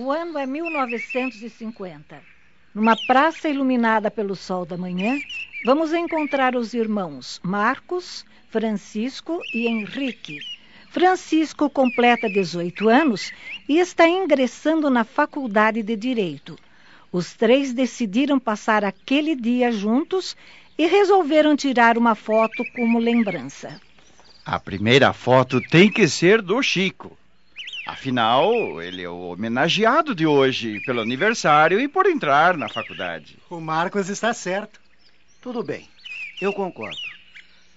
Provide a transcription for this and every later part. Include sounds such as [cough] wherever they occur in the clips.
O ano é 1950. Numa praça iluminada pelo sol da manhã, vamos encontrar os irmãos Marcos, Francisco e Henrique. Francisco completa 18 anos e está ingressando na faculdade de Direito. Os três decidiram passar aquele dia juntos e resolveram tirar uma foto como lembrança. A primeira foto tem que ser do Chico. Afinal, ele é o homenageado de hoje pelo aniversário e por entrar na faculdade. O Marcos está certo. Tudo bem, eu concordo.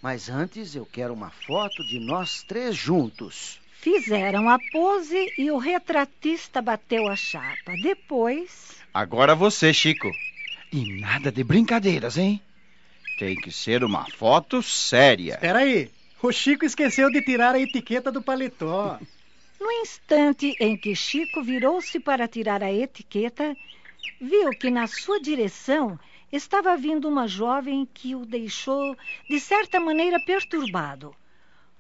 Mas antes eu quero uma foto de nós três juntos. Fizeram a pose e o retratista bateu a chapa. Depois. Agora você, Chico. E nada de brincadeiras, hein? Tem que ser uma foto séria. Espera aí. O Chico esqueceu de tirar a etiqueta do paletó. [laughs] No instante em que Chico virou-se para tirar a etiqueta, viu que na sua direção estava vindo uma jovem que o deixou, de certa maneira, perturbado.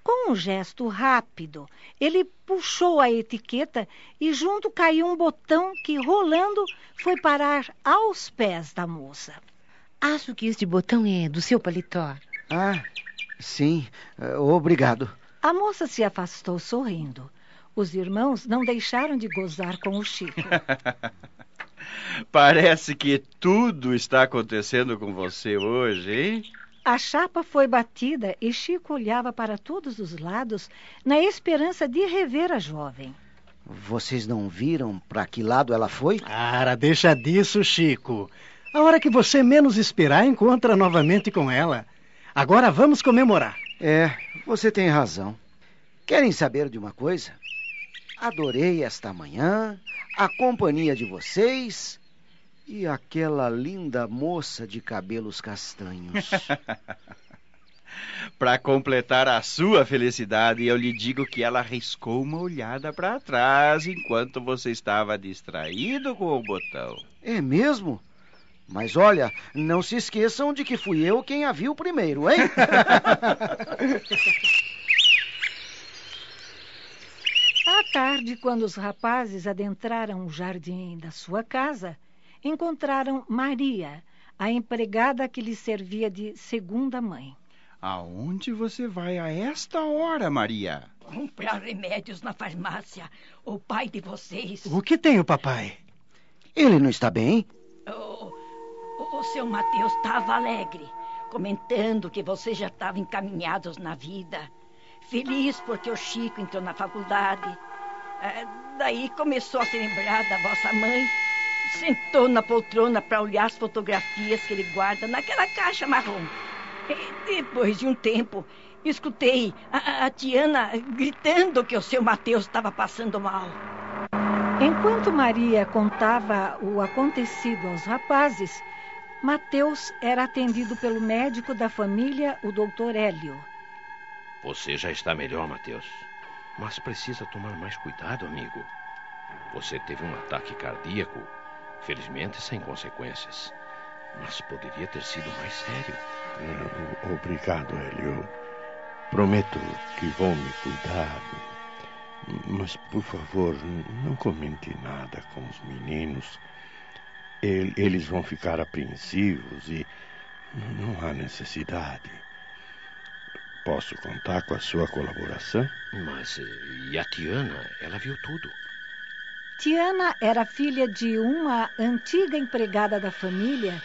Com um gesto rápido, ele puxou a etiqueta e junto caiu um botão que, rolando, foi parar aos pés da moça. Acho que este botão é do seu paletó. Ah, sim. Uh, obrigado. A moça se afastou sorrindo. Os irmãos não deixaram de gozar com o Chico. [laughs] Parece que tudo está acontecendo com você hoje, hein? A chapa foi batida e Chico olhava para todos os lados na esperança de rever a jovem. Vocês não viram para que lado ela foi? Ara, deixa disso, Chico. A hora que você menos esperar, encontra novamente com ela. Agora vamos comemorar. É, você tem razão. Querem saber de uma coisa? Adorei esta manhã, a companhia de vocês e aquela linda moça de cabelos castanhos. [laughs] para completar a sua felicidade, eu lhe digo que ela riscou uma olhada para trás enquanto você estava distraído com o botão. É mesmo? Mas olha, não se esqueçam de que fui eu quem a viu primeiro, hein? [laughs] tarde, quando os rapazes adentraram o jardim da sua casa, encontraram Maria, a empregada que lhe servia de segunda mãe. Aonde você vai a esta hora, Maria? Comprar remédios na farmácia. O pai de vocês. O que tem o papai? Ele não está bem? O, o, o seu Mateus estava alegre, comentando que vocês já estavam encaminhados na vida. Feliz porque o Chico entrou na faculdade. É, daí começou a se lembrar da vossa mãe. Sentou na poltrona para olhar as fotografias que ele guarda naquela caixa marrom. E depois de um tempo, escutei a, a Tiana gritando que o seu Mateus estava passando mal. Enquanto Maria contava o acontecido aos rapazes, Mateus era atendido pelo médico da família, o doutor Hélio. Você já está melhor, Mateus. Mas precisa tomar mais cuidado, amigo. Você teve um ataque cardíaco, felizmente sem consequências. Mas poderia ter sido mais sério. Obrigado, Hélio. Prometo que vou me cuidar. Mas, por favor, não comente nada com os meninos. Eles vão ficar apreensivos e não há necessidade. Posso contar com a sua colaboração? Mas e a Tiana? Ela viu tudo. Tiana era filha de uma antiga empregada da família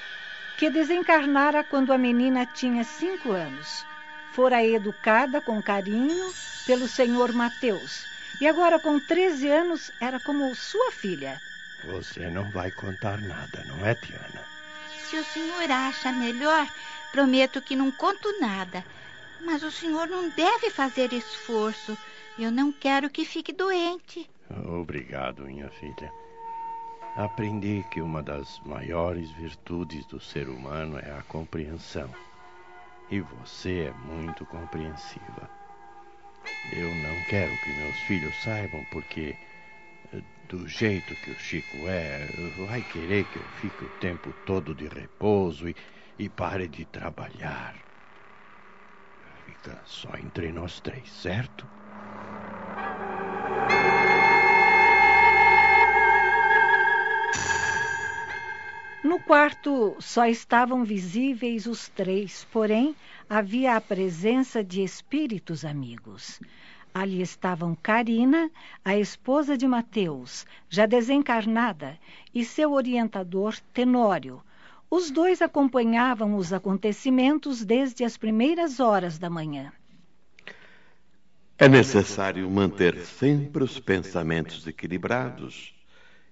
que desencarnara quando a menina tinha cinco anos. Fora educada com carinho pelo senhor Mateus e agora, com 13 anos, era como sua filha. Você não vai contar nada, não é, Tiana? Se o senhor acha melhor, prometo que não conto nada. Mas o senhor não deve fazer esforço. Eu não quero que fique doente. Obrigado, minha filha. Aprendi que uma das maiores virtudes do ser humano é a compreensão. E você é muito compreensiva. Eu não quero que meus filhos saibam porque, do jeito que o Chico é, vai querer que eu fique o tempo todo de repouso e, e pare de trabalhar. Fica só entre nós três, certo? No quarto só estavam visíveis os três, porém havia a presença de espíritos amigos. Ali estavam Karina, a esposa de Mateus, já desencarnada, e seu orientador Tenório. Os dois acompanhavam os acontecimentos desde as primeiras horas da manhã. É necessário manter sempre os pensamentos equilibrados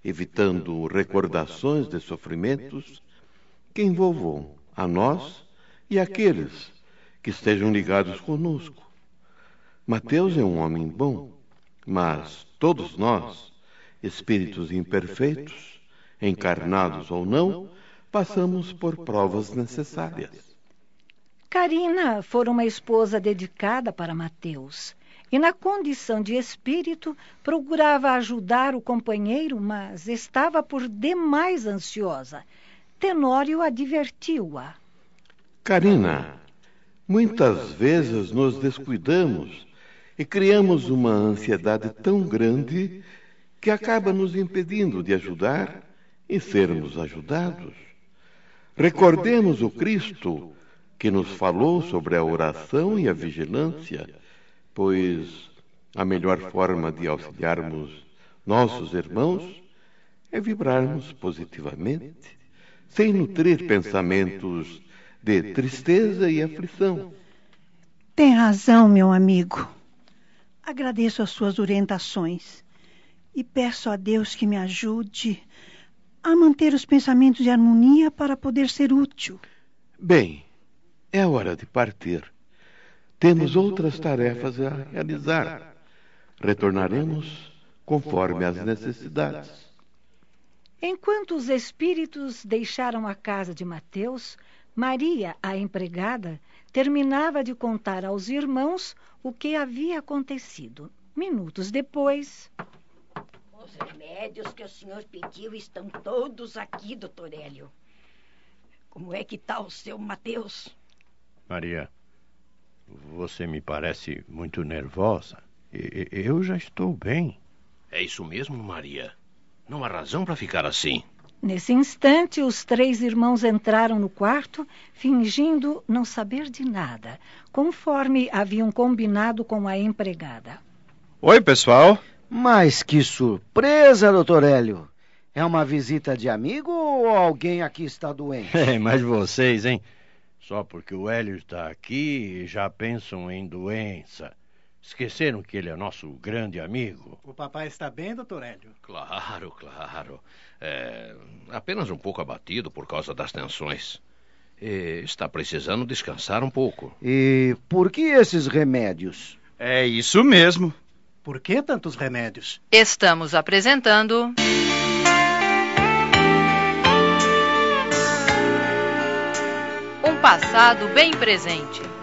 evitando recordações de sofrimentos que envolvam a nós e aqueles que estejam ligados conosco. Mateus é um homem bom, mas todos nós, espíritos imperfeitos, encarnados ou não, passamos por provas necessárias. Karina fora uma esposa dedicada para Mateus e, na condição de espírito, procurava ajudar o companheiro, mas estava por demais ansiosa. Tenório advertiu-a. Karina, muitas vezes nos descuidamos e criamos uma ansiedade tão grande que acaba nos impedindo de ajudar e sermos ajudados. Recordemos o Cristo que nos falou sobre a oração e a vigilância pois a melhor forma de auxiliarmos nossos irmãos é vibrarmos positivamente, sem nutrir pensamentos de tristeza e aflição. Tem razão, meu amigo. Agradeço as suas orientações e peço a Deus que me ajude a manter os pensamentos de harmonia para poder ser útil. Bem, é hora de partir. Temos outras tarefas a realizar. Retornaremos conforme as necessidades. Enquanto os espíritos deixaram a casa de Mateus, Maria, a empregada, terminava de contar aos irmãos o que havia acontecido. Minutos depois. Os remédios que o senhor pediu estão todos aqui, doutor Hélio. Como é que está o seu Mateus? Maria, você me parece muito nervosa. Eu já estou bem. É isso mesmo, Maria. Não há razão para ficar assim. Nesse instante, os três irmãos entraram no quarto, fingindo não saber de nada, conforme haviam combinado com a empregada. Oi, pessoal. Mas que surpresa, doutor Hélio. É uma visita de amigo ou alguém aqui está doente? [laughs] É, mas vocês, hein? Só porque o Hélio está aqui já pensam em doença. Esqueceram que ele é nosso grande amigo. O papai está bem, doutor Hélio? Claro, claro. É, apenas um pouco abatido por causa das tensões. E está precisando descansar um pouco. E por que esses remédios? É isso mesmo. Por que tantos remédios? Estamos apresentando. passado bem presente.